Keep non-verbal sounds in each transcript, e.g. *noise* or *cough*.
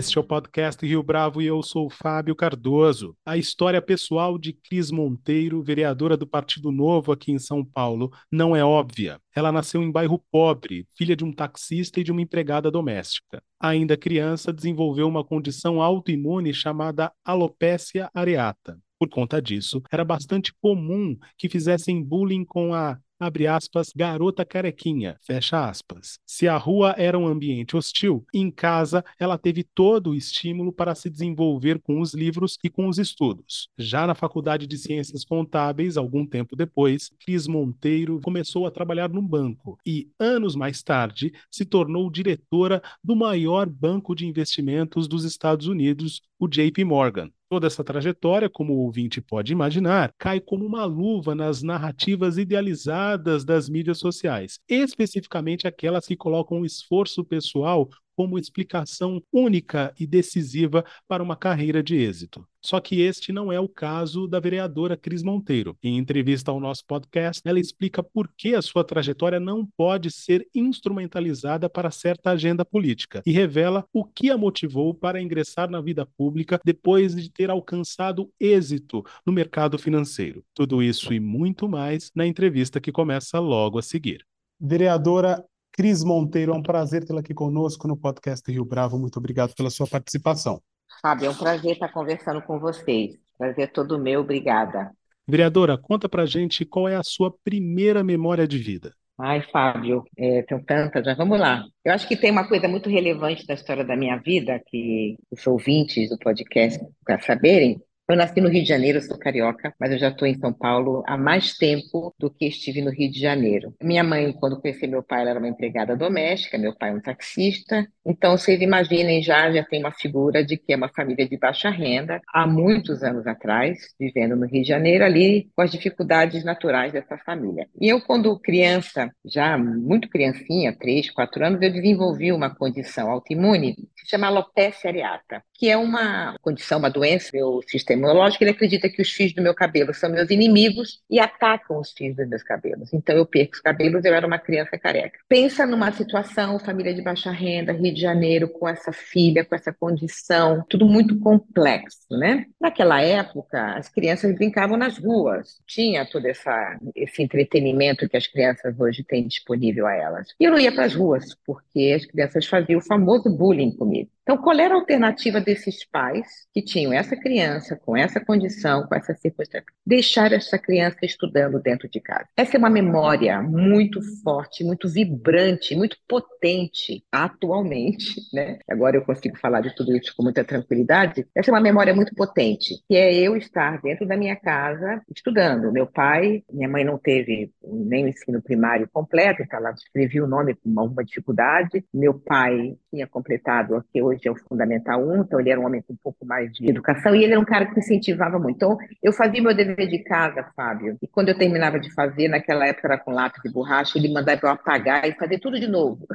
Este é o podcast Rio Bravo e eu sou Fábio Cardoso. A história pessoal de Cris Monteiro, vereadora do Partido Novo aqui em São Paulo, não é óbvia. Ela nasceu em bairro pobre, filha de um taxista e de uma empregada doméstica. Ainda criança, desenvolveu uma condição autoimune chamada alopecia areata. Por conta disso, era bastante comum que fizessem bullying com a abre aspas, garota carequinha, fecha aspas. Se a rua era um ambiente hostil, em casa ela teve todo o estímulo para se desenvolver com os livros e com os estudos. Já na Faculdade de Ciências Contábeis, algum tempo depois, Cris Monteiro começou a trabalhar num banco e, anos mais tarde, se tornou diretora do maior banco de investimentos dos Estados Unidos, o JP Morgan. Toda essa trajetória, como o ouvinte pode imaginar, cai como uma luva nas narrativas idealizadas das mídias sociais, especificamente aquelas que colocam o esforço pessoal como explicação única e decisiva para uma carreira de êxito. Só que este não é o caso da vereadora Cris Monteiro. Em entrevista ao nosso podcast, ela explica por que a sua trajetória não pode ser instrumentalizada para certa agenda política e revela o que a motivou para ingressar na vida pública depois de ter alcançado êxito no mercado financeiro. Tudo isso e muito mais na entrevista que começa logo a seguir. Vereadora Cris Monteiro, é um prazer tê-la aqui conosco no podcast Rio Bravo. Muito obrigado pela sua participação. Fábio, é um prazer estar conversando com vocês. Prazer todo meu, obrigada. Vereadora, conta pra gente qual é a sua primeira memória de vida. Ai, Fábio, é, tem tantas, mas vamos lá. Eu acho que tem uma coisa muito relevante da história da minha vida, que os ouvintes do podcast para saberem, eu nasci no Rio de Janeiro, sou carioca, mas eu já estou em São Paulo há mais tempo do que estive no Rio de Janeiro. Minha mãe, quando conheci meu pai, ela era uma empregada doméstica, meu pai é um taxista. Então, vocês imaginem já, já tem uma figura de que é uma família de baixa renda, há muitos anos atrás, vivendo no Rio de Janeiro, ali com as dificuldades naturais dessa família. E eu, quando criança, já muito criancinha, 3, 4 anos, eu desenvolvi uma condição autoimune que se chama alopecia areata, que é uma condição, uma doença, meu sistema imunológico, ele acredita que os fios do meu cabelo são meus inimigos e atacam os fios dos meus cabelos. Então eu perco os cabelos, eu era uma criança careca. Pensa numa situação, família de baixa renda, Rio de Janeiro, com essa filha, com essa condição, tudo muito complexo, né? Naquela época, as crianças brincavam nas ruas, tinha todo essa, esse entretenimento que as crianças hoje têm disponível a elas. E eu não ia para as ruas, porque as crianças faziam o famoso bullying comigo. Então, qual era a alternativa desses pais que tinham essa criança com essa condição, com essa circunstância? Deixar essa criança estudando dentro de casa. Essa é uma memória muito forte, muito vibrante, muito potente atualmente, *laughs* né? Agora eu consigo falar de tudo isso com muita tranquilidade. Essa é uma memória muito potente, que é eu estar dentro da minha casa estudando. Meu pai, minha mãe não teve nem o ensino primário completo, ela escrevia o nome com alguma dificuldade. Meu pai tinha completado aqui hoje é o Fundamental 1, então ele era um homem com um pouco mais de educação, e ele era um cara que incentivava muito. Então, eu fazia meu dever de casa, Fábio, e quando eu terminava de fazer, naquela época era com lápis de borracha, ele mandava eu apagar e fazer tudo de novo.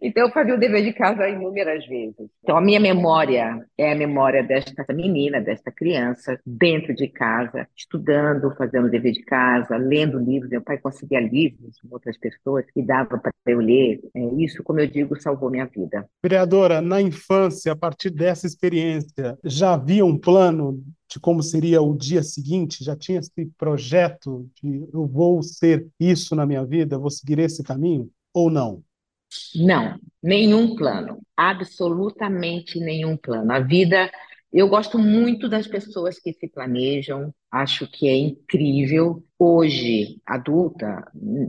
Então, eu fazia o dever de casa inúmeras vezes. Então, a minha memória é a memória desta menina, desta criança, dentro de casa, estudando, fazendo o dever de casa, lendo livros. Meu pai conseguia livros com outras pessoas que dava para eu ler. É, isso, como eu digo, salvou minha vida. Vereadora, na infância, a partir dessa experiência, já havia um plano de como seria o dia seguinte? Já tinha esse projeto de eu vou ser isso na minha vida, vou seguir esse caminho? Ou não? Não, nenhum plano, absolutamente nenhum plano. A vida, eu gosto muito das pessoas que se planejam, acho que é incrível. Hoje, adulta,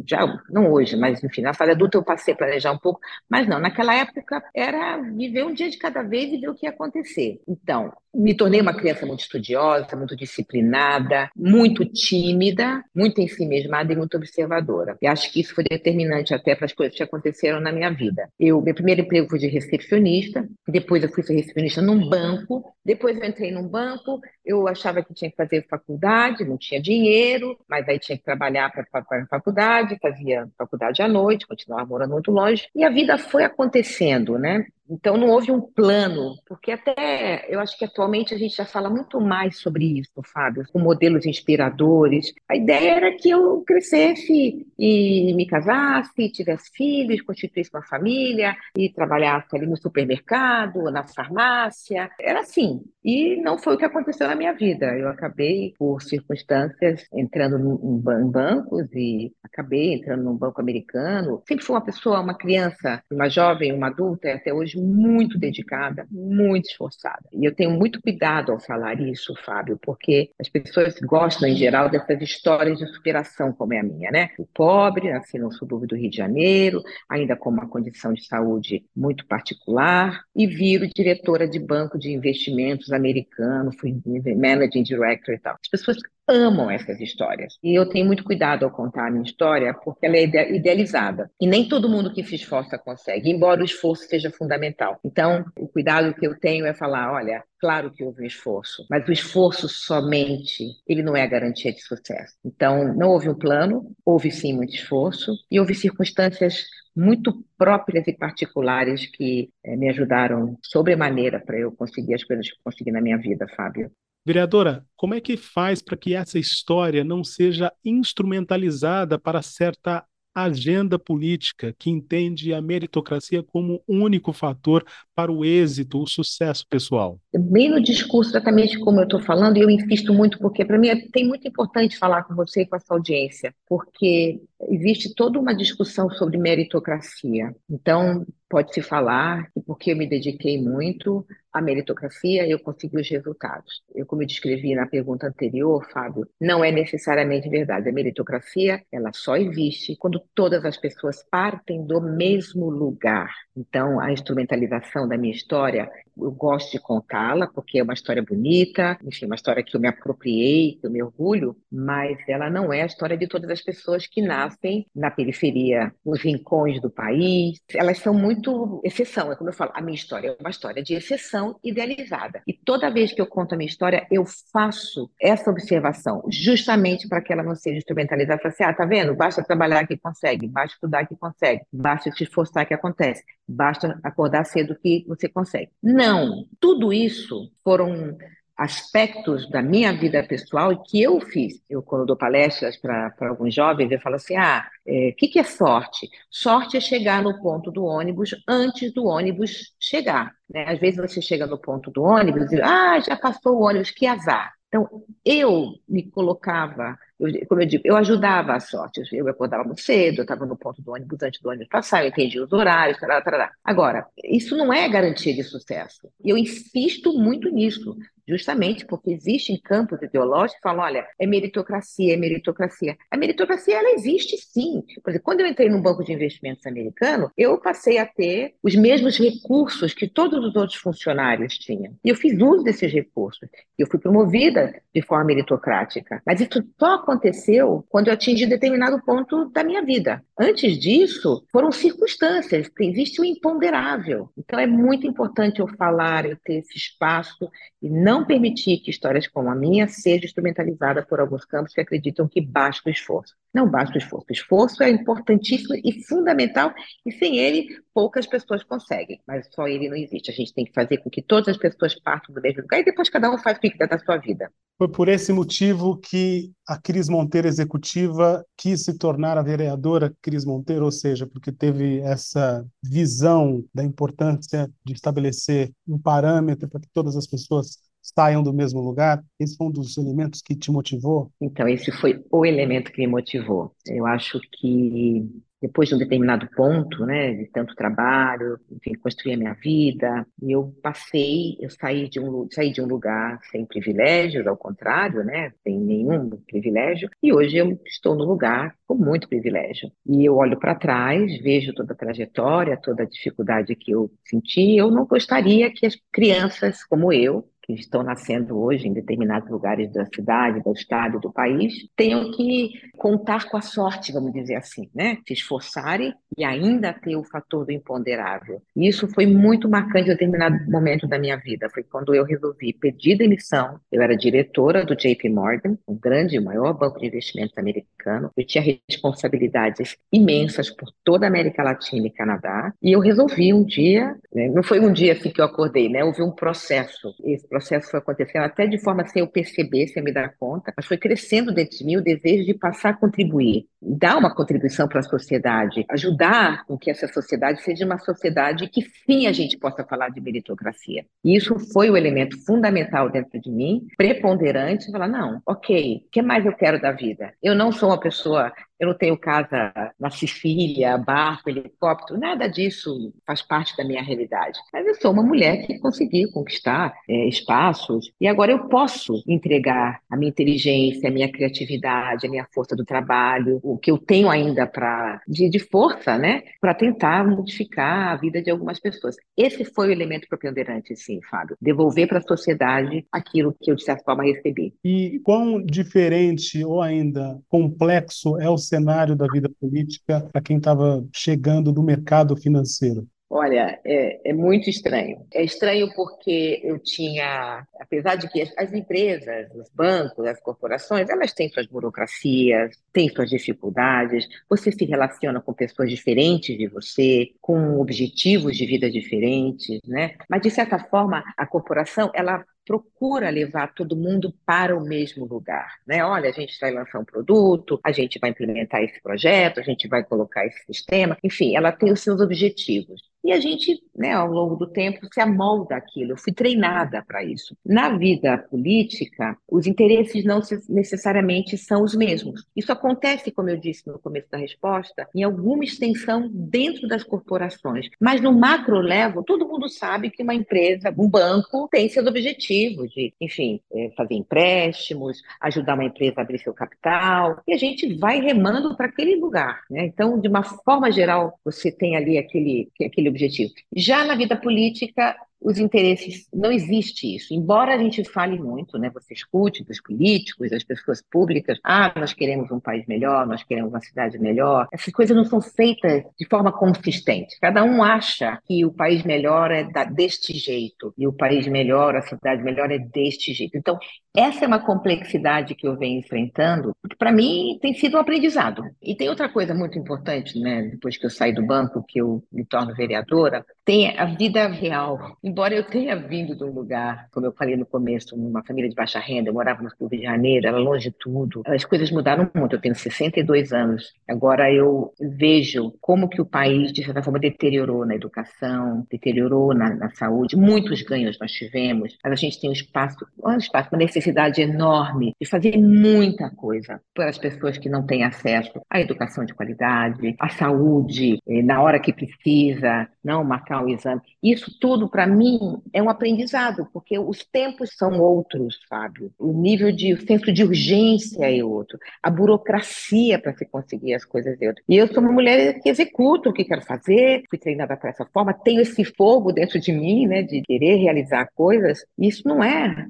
já não hoje, mas enfim, na fase adulta eu passei a planejar um pouco, mas não, naquela época era viver um dia de cada vez e ver o que ia acontecer. Então, me tornei uma criança muito estudiosa, muito disciplinada, muito tímida, muito ensimesmada e muito observadora. E acho que isso foi determinante até para as coisas que aconteceram na minha vida. Eu, meu primeiro emprego foi de recepcionista, depois eu fui ser recepcionista num banco, depois eu entrei num banco, eu achava que tinha que fazer faculdade, não tinha dinheiro, mas aí tinha que trabalhar para a faculdade, fazia faculdade à noite, continuava morando muito longe, e a vida foi acontecendo, né? Então não houve um plano, porque até eu acho que atualmente a gente já fala muito mais sobre isso, Fábio, com modelos inspiradores. A ideia era que eu crescesse e me casasse, tivesse filhos, constituísse uma família e trabalhasse ali no supermercado, na farmácia. Era assim. E não foi o que aconteceu na minha vida. Eu acabei, por circunstâncias, entrando em bancos e acabei entrando num banco americano. Sempre fui uma pessoa, uma criança, uma jovem, uma adulta, até hoje muito dedicada, muito esforçada. E eu tenho muito cuidado ao falar isso, Fábio, porque as pessoas gostam, em geral, dessas histórias de superação, como é a minha, né? O pobre, nasci no subúrbio do Rio de Janeiro, ainda com uma condição de saúde muito particular, e viro diretora de banco de investimentos americano, fui managing director e tal. As pessoas amam essas histórias. E eu tenho muito cuidado ao contar a minha história, porque ela é idealizada. E nem todo mundo que se esforça consegue, embora o esforço seja fundamental. Então, o cuidado que eu tenho é falar, olha, claro que houve um esforço, mas o esforço somente, ele não é a garantia de sucesso. Então, não houve um plano, houve sim muito esforço e houve circunstâncias muito próprias e particulares que é, me ajudaram sobremaneira para eu conseguir as coisas que eu consegui na minha vida, Fábio. Vereadora, como é que faz para que essa história não seja instrumentalizada para certa agenda política que entende a meritocracia como único fator para o êxito, o sucesso pessoal? Bem no discurso, exatamente como eu estou falando, e eu insisto muito, porque para mim é, tem muito importante falar com você e com essa audiência, porque existe toda uma discussão sobre meritocracia. Então, pode-se falar que porque eu me dediquei muito à meritocracia, eu consegui os resultados. Eu, como eu descrevi na pergunta anterior, Fábio, não é necessariamente verdade. A meritocracia, ela só existe quando todas as pessoas partem do mesmo lugar. Então, a instrumentalização da minha história, eu gosto de contá-la, porque é uma história bonita, enfim, uma história que eu me apropriei, que eu me orgulho, mas ela não é a história de todas as pessoas que nascem na periferia, nos rincões do país. Elas são muito exceção, é como eu falo, a minha história é uma história de exceção idealizada. E toda vez que eu conto a minha história, eu faço essa observação, justamente para que ela não seja instrumentalizada. Assim, ah, tá vendo? Basta trabalhar que consegue, basta estudar que consegue, basta se esforçar que acontece basta acordar cedo que você consegue. Não, tudo isso foram aspectos da minha vida pessoal que eu fiz. Eu, quando dou palestras para alguns jovens, eu falo assim: ah, o é, que, que é sorte? Sorte é chegar no ponto do ônibus antes do ônibus chegar. Né? Às vezes você chega no ponto do ônibus e, ah, já passou o ônibus, que azar. Então, eu me colocava eu, como eu digo, eu ajudava a sorte. Eu acordava muito cedo, eu estava no ponto do ônibus antes do ônibus passar, eu entendia os horários, tarará, tarará. Agora, isso não é garantia de sucesso. E eu insisto muito nisso, justamente porque existem campos ideológicos que falam, olha, é meritocracia, é meritocracia. A meritocracia, ela existe sim. Por exemplo, quando eu entrei no banco de investimentos americano, eu passei a ter os mesmos recursos que todos os outros funcionários tinham. E eu fiz uso desses recursos. Eu fui promovida de forma meritocrática. Mas isso só aconteceu quando eu atingi determinado ponto da minha vida. Antes disso, foram circunstâncias, existe o imponderável. Então é muito importante eu falar, eu ter esse espaço e não permitir que histórias como a minha sejam instrumentalizadas por alguns campos que acreditam que basta o esforço. Não basta o esforço. O esforço é importantíssimo e fundamental, e sem ele, poucas pessoas conseguem, mas só ele não existe. A gente tem que fazer com que todas as pessoas partam do mesmo lugar e depois cada um faz o que quiser da sua vida. Foi por esse motivo que a Cris Monteiro executiva quis se tornar a vereadora Cris Monteiro, ou seja, porque teve essa visão da importância de estabelecer um parâmetro para que todas as pessoas saiam do mesmo lugar? Esse foi um dos elementos que te motivou? Então, esse foi o elemento que me motivou. Eu acho que depois de um determinado ponto, né, de tanto trabalho, enfim, construir a minha vida, eu passei, eu saí de um, saí de um lugar sem privilégios, ao contrário, né, sem nenhum privilégio, e hoje eu estou no lugar com muito privilégio. E eu olho para trás, vejo toda a trajetória, toda a dificuldade que eu senti, eu não gostaria que as crianças como eu, que estão nascendo hoje em determinados lugares da cidade, do estado, do país, tenham que contar com a sorte, vamos dizer assim, né? Se esforçarem e ainda ter o fator do imponderável. E isso foi muito marcante em determinado momento da minha vida. Foi quando eu resolvi pedir demissão. Eu era diretora do JP Morgan, um grande, o maior banco de investimentos americano. Eu tinha responsabilidades imensas por toda a América Latina e Canadá. E eu resolvi um dia? Não foi um dia assim que eu acordei, né? Houve um processo. Esse processo foi acontecendo até de forma sem eu perceber, sem me dar conta, mas foi crescendo dentro de mim o desejo de passar a contribuir, dar uma contribuição para a sociedade, ajudar com que essa sociedade seja uma sociedade que sim a gente possa falar de meritocracia. E isso foi o elemento fundamental dentro de mim, preponderante, falar, não, ok, o que mais eu quero da vida? Eu não sou uma pessoa eu não tenho casa na Sicília, barco, helicóptero, nada disso faz parte da minha realidade. Mas eu sou uma mulher que conseguiu conquistar é, espaços e agora eu posso entregar a minha inteligência, a minha criatividade, a minha força do trabalho, o que eu tenho ainda para de, de, força, né, para tentar modificar a vida de algumas pessoas. Esse foi o elemento preponderante, sim, Fábio. Devolver para a sociedade aquilo que eu de certa forma recebi. E quão diferente ou ainda complexo é o cenário da vida política para quem estava chegando do mercado financeiro? Olha, é, é, muito estranho. É estranho porque eu tinha, apesar de que as, as, empresas, os bancos, as corporações, elas têm suas burocracias, têm suas dificuldades, você se relaciona com pessoas diferentes de você, com objetivos de vida diferentes, né? Mas, de certa forma, a corporação, ela procura levar todo mundo para o mesmo lugar, né? Olha, a gente vai lançar um produto, a gente vai implementar esse projeto, a gente vai colocar esse sistema, enfim, ela tem os seus objetivos. E a gente, né, ao longo do tempo, se amolda aquilo. Eu fui treinada para isso. Na vida política, os interesses não necessariamente são os mesmos. Isso acontece, como eu disse no começo da resposta, em alguma extensão dentro das corporações. Mas no macro level, todo mundo sabe que uma empresa, um banco, tem seus objetivos de, enfim, é, fazer empréstimos, ajudar uma empresa a abrir seu capital, e a gente vai remando para aquele lugar. Né? Então, de uma forma geral, você tem ali aquele, aquele objetivo. Já na vida política, os interesses, não existe isso. Embora a gente fale muito, né, você escute dos políticos, das pessoas públicas, ah, nós queremos um país melhor, nós queremos uma cidade melhor. Essas coisas não são feitas de forma consistente. Cada um acha que o país melhor é deste jeito e o país melhor, a cidade melhor é deste jeito. Então, essa é uma complexidade que eu venho enfrentando, que para mim tem sido um aprendizado. E tem outra coisa muito importante, né, depois que eu saí do banco, que eu me torno vereadora, tem a vida real Embora eu tenha vindo de um lugar, como eu falei no começo, numa família de baixa renda, eu morava no Rio de Janeiro, era longe de tudo, as coisas mudaram muito. Eu tenho 62 anos. Agora eu vejo como que o país, de certa forma, deteriorou na educação, deteriorou na, na saúde. Muitos ganhos nós tivemos, mas a gente tem um espaço, um espaço, uma necessidade enorme de fazer muita coisa para as pessoas que não têm acesso à educação de qualidade, à saúde, eh, na hora que precisa, não marcar o exame. Isso tudo, para mim, é um aprendizado, porque os tempos são outros, Fábio. O nível de, o senso de urgência é outro. A burocracia para se conseguir as coisas é outra. E eu sou uma mulher que executa o que quero fazer, fui treinada para essa forma, tenho esse fogo dentro de mim, né, de querer realizar coisas. Isso não é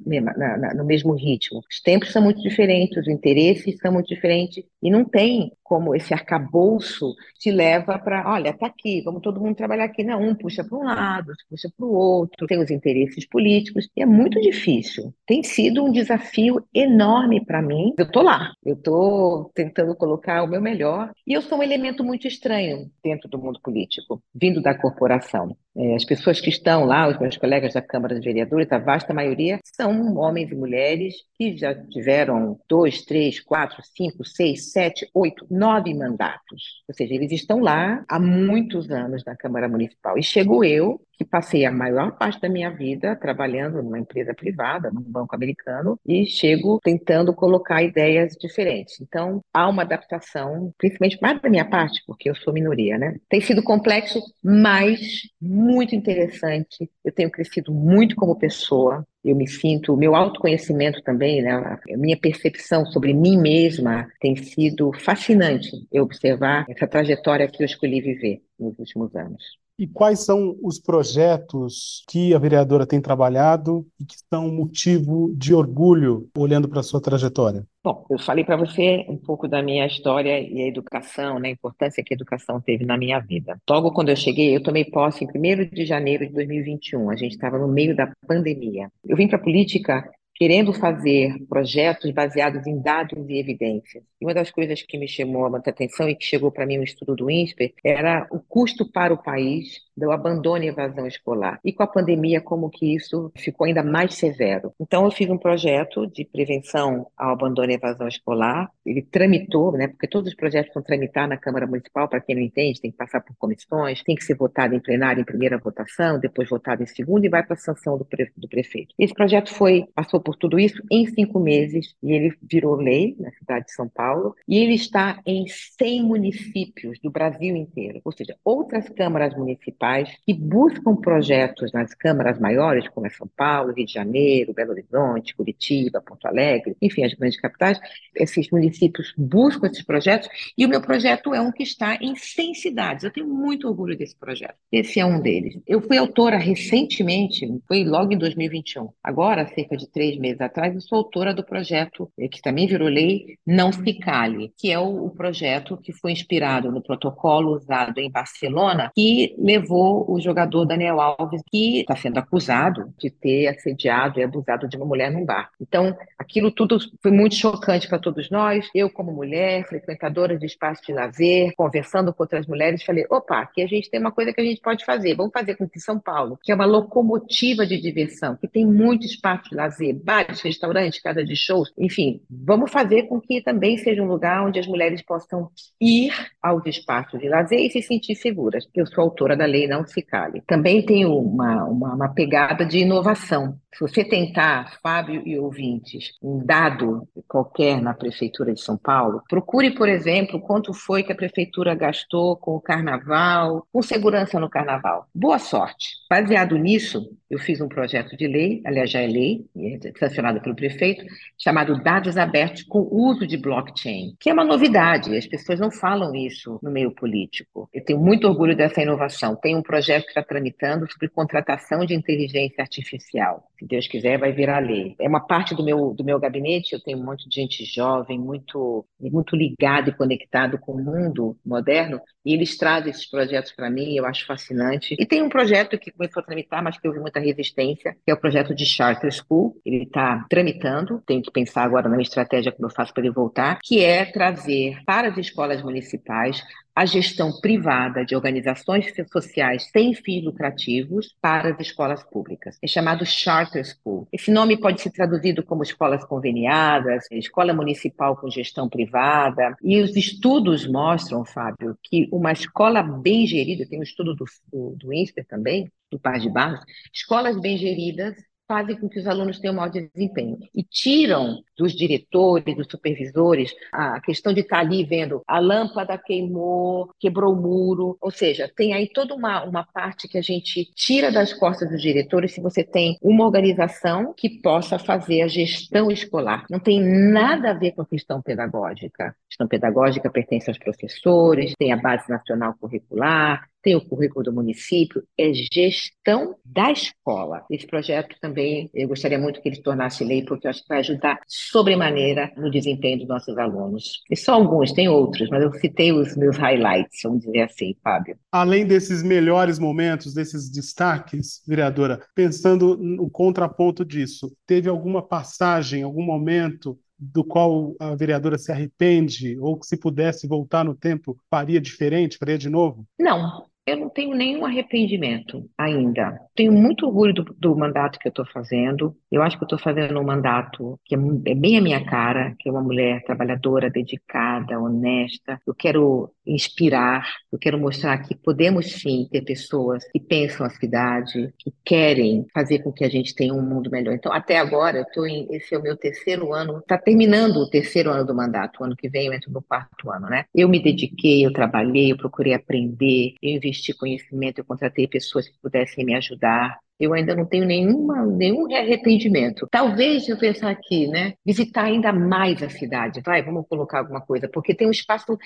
no mesmo ritmo. Os tempos são muito diferentes, os interesses são muito diferentes, e não tem como esse arcabouço te leva para, olha, tá aqui, vamos todo mundo trabalhar aqui. Não, um puxa para um lado, puxa para o outro, tem os interesses políticos, e é muito difícil. Tem sido um desafio enorme para mim. Eu tô lá, eu tô tentando colocar o meu melhor, e eu sou um elemento muito estranho dentro do mundo político, vindo da corporação. É, as pessoas que estão lá, os meus colegas da Câmara de Vereadores, a vasta maioria, são homens e mulheres que já tiveram dois, três, quatro, cinco, seis, sete, oito, nove mandatos. Ou seja, eles estão lá há muitos anos na Câmara Municipal. E chego eu, que passei a maior parte da minha vida trabalhando numa empresa privada, num banco americano, e chego tentando colocar ideias diferentes. Então, há uma adaptação, principalmente mais da minha parte, porque eu sou minoria, né? Tem sido complexo, mas muito interessante. Eu tenho crescido muito como pessoa, eu me sinto, meu autoconhecimento também, né, a minha percepção sobre mim mesma tem sido fascinante eu observar essa trajetória que eu escolhi viver nos últimos anos. E quais são os projetos que a vereadora tem trabalhado e que são motivo de orgulho olhando para a sua trajetória? Bom, eu falei para você um pouco da minha história e a educação, né, a importância que a educação teve na minha vida. Logo quando eu cheguei, eu tomei posse em 1 de janeiro de 2021. A gente estava no meio da pandemia. Eu vim para a política querendo fazer projetos baseados em dados e evidências. E uma das coisas que me chamou muita atenção e que chegou para mim no estudo do INSPER era o custo para o país do abandono e evasão escolar. E com a pandemia, como que isso ficou ainda mais severo. Então, eu fiz um projeto de prevenção ao abandono e evasão escolar. Ele tramitou, né, porque todos os projetos vão tramitar na Câmara Municipal, para quem não entende, tem que passar por comissões, tem que ser votado em plenário em primeira votação, depois votado em segunda e vai para a sanção do, pre do prefeito. Esse projeto foi passou por tudo isso em cinco meses e ele virou lei na cidade de São Paulo e ele está em 100 municípios do Brasil inteiro, ou seja, outras câmaras municipais que buscam projetos nas câmaras maiores, como é São Paulo, Rio de Janeiro, Belo Horizonte, Curitiba, Porto Alegre, enfim, as grandes capitais, esses municípios buscam esses projetos e o meu projeto é um que está em 100 cidades. Eu tenho muito orgulho desse projeto. Esse é um deles. Eu fui autora recentemente, foi logo em 2021, agora, cerca de três meses atrás, eu sou autora do projeto, eh, que também virou lei, Não Se Cale, que é o, o projeto que foi inspirado no protocolo usado em Barcelona, que levou o jogador Daniel Alves, que está sendo acusado de ter assediado e abusado de uma mulher num bar. Então, aquilo tudo foi muito chocante para todos nós. Eu, como mulher, frequentadora de espaço de lazer, conversando com outras mulheres, falei: opa, aqui a gente tem uma coisa que a gente pode fazer. Vamos fazer com que São Paulo, que é uma locomotiva de diversão, que tem muito espaço de lazer, bares, restaurantes, casa de shows, enfim, vamos fazer com que também seja um lugar onde as mulheres possam ir aos espaços de lazer e se sentir seguras. Eu sou autora da lei Não Se Cale. Também tenho uma, uma, uma pegada de inovação. Se você tentar, Fábio e ouvintes, um dado qualquer na Prefeitura de São Paulo, procure, por exemplo, quanto foi que a Prefeitura gastou com o Carnaval, com segurança no Carnaval. Boa sorte. Baseado nisso, eu fiz um projeto de lei, aliás, já é lei, é sancionado pelo prefeito, chamado Dados Abertos com Uso de Blockchain, que é uma novidade, as pessoas não falam isso no meio político. Eu tenho muito orgulho dessa inovação. Tem um projeto que está tramitando sobre contratação de inteligência artificial. Se Deus quiser, vai virar lei. É uma parte do meu, do meu gabinete, eu tenho um monte de gente jovem, muito, muito ligado e conectado com o mundo moderno, e eles trazem esses projetos para mim, eu acho fascinante. E tem um projeto que começou a tramitar, mas que houve muita resistência, que é o projeto de Charter School. Ele está tramitando, tenho que pensar agora na estratégia como eu faço para ele voltar, que é trazer para as escolas municipais a gestão privada de organizações sociais sem fins lucrativos para as escolas públicas. É chamado Charter School. Esse nome pode ser traduzido como escolas conveniadas, escola municipal com gestão privada. E os estudos mostram, Fábio, que uma escola bem gerida, tem um estudo do, do, do INSPER também, do Par de Barros, escolas bem geridas fazem com que os alunos tenham maior desempenho e tiram dos diretores, dos supervisores, a questão de estar ali vendo a lâmpada queimou, quebrou o muro, ou seja, tem aí toda uma, uma parte que a gente tira das costas dos diretores se você tem uma organização que possa fazer a gestão escolar. Não tem nada a ver com a questão pedagógica. A questão pedagógica pertence aos professores, tem a base nacional curricular, tem o currículo do município, é gestão da escola. Esse projeto também, eu gostaria muito que ele se tornasse lei, porque eu acho que vai ajudar sobremaneira no desempenho dos nossos alunos. E só alguns, tem outros, mas eu citei os meus highlights, vamos dizer assim, Fábio. Além desses melhores momentos, desses destaques, vereadora, pensando no contraponto disso, teve alguma passagem, algum momento do qual a vereadora se arrepende ou que se pudesse voltar no tempo faria diferente, faria de novo? Não, eu não tenho nenhum arrependimento ainda. Tenho muito orgulho do, do mandato que eu estou fazendo. Eu acho que eu estou fazendo um mandato que é, é, bem a minha cara, que é uma mulher trabalhadora, dedicada, honesta. Eu quero inspirar, eu quero mostrar que podemos sim ter pessoas que pensam a cidade, que querem fazer com que a gente tenha um mundo melhor. Então, até agora, eu tô em, esse é o meu terceiro ano, está terminando o terceiro ano do mandato. O ano que vem eu entro no quarto ano, né? Eu me dediquei, eu trabalhei, eu procurei aprender, eu investi investi conhecimento, eu contratei pessoas que pudessem me ajudar. Eu ainda não tenho nenhuma, nenhum arrependimento. Talvez eu pensar aqui, né? Visitar ainda mais a cidade. Vai, vamos colocar alguma coisa, porque tem um espaço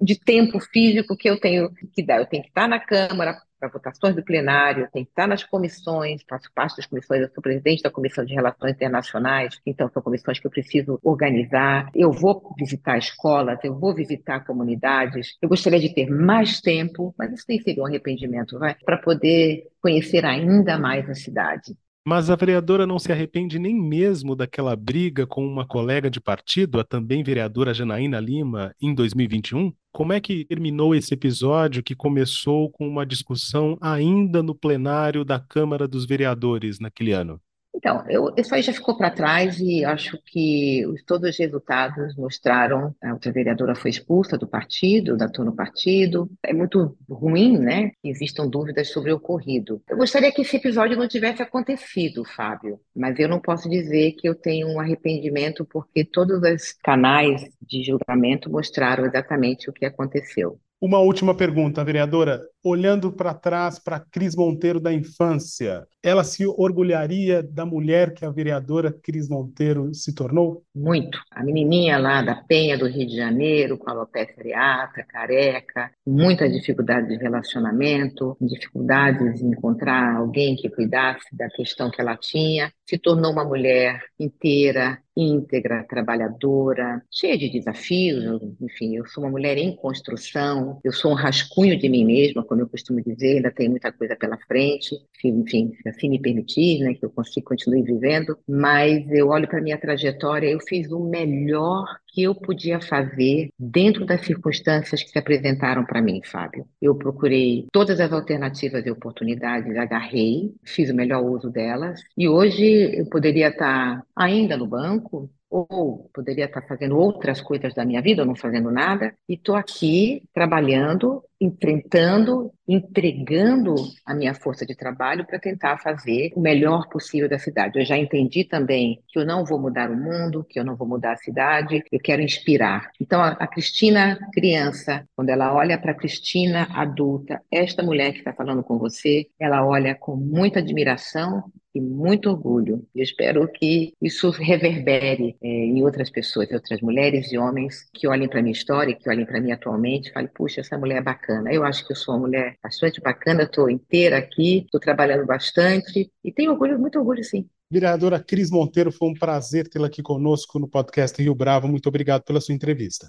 de tempo físico que eu tenho que dar. Eu tenho que estar na Câmara, para votações do plenário, tem que estar nas comissões, faço parte das comissões, eu sou presidente da Comissão de Relações Internacionais, então são comissões que eu preciso organizar. Eu vou visitar escolas, eu vou visitar comunidades. Eu gostaria de ter mais tempo, mas isso nem seria um arrependimento, vai, para poder conhecer ainda mais a cidade. Mas a vereadora não se arrepende nem mesmo daquela briga com uma colega de partido, a também vereadora Janaína Lima, em 2021? Como é que terminou esse episódio que começou com uma discussão ainda no plenário da Câmara dos Vereadores naquele ano? Então, eu, isso aí já ficou para trás e acho que os, todos os resultados mostraram a outra vereadora foi expulsa do partido, da no partido. É muito ruim, né, que existam dúvidas sobre o ocorrido. Eu gostaria que esse episódio não tivesse acontecido, Fábio, mas eu não posso dizer que eu tenho um arrependimento porque todos os canais de julgamento mostraram exatamente o que aconteceu. Uma última pergunta, vereadora. Olhando para trás para Cris Monteiro da infância, ela se orgulharia da mulher que a vereadora Cris Monteiro se tornou? Muito. A menininha lá da Penha do Rio de Janeiro, com a alopecia areata, careca, muita dificuldade de relacionamento, dificuldades em encontrar alguém que cuidasse da questão que ela tinha, se tornou uma mulher inteira, íntegra, trabalhadora, cheia de desafios. Enfim, eu sou uma mulher em construção, eu sou um rascunho de mim mesma, como eu costumo dizer, ainda tem muita coisa pela frente, enfim, se assim me permitir, né, que eu consiga continuar vivendo, mas eu olho para minha trajetória, eu fiz o melhor que eu podia fazer dentro das circunstâncias que se apresentaram para mim, Fábio. Eu procurei todas as alternativas e oportunidades, agarrei, fiz o melhor uso delas, e hoje eu poderia estar ainda no banco, ou poderia estar fazendo outras coisas da minha vida, ou não fazendo nada, e estou aqui trabalhando, enfrentando, entregando a minha força de trabalho para tentar fazer o melhor possível da cidade. Eu já entendi também que eu não vou mudar o mundo, que eu não vou mudar a cidade, eu quero inspirar. Então, a, a Cristina criança, quando ela olha para a Cristina adulta, esta mulher que está falando com você, ela olha com muita admiração e muito orgulho. Eu espero que isso reverbere é, em outras pessoas, outras mulheres e homens que olhem para minha história, que olhem para mim atualmente e falem, puxa, essa mulher é bacana. Eu acho que eu sou uma mulher bastante bacana, estou inteira aqui, estou trabalhando bastante e tenho orgulho, muito orgulho sim. Vereadora Cris Monteiro, foi um prazer tê-la aqui conosco no podcast Rio Bravo. Muito obrigado pela sua entrevista.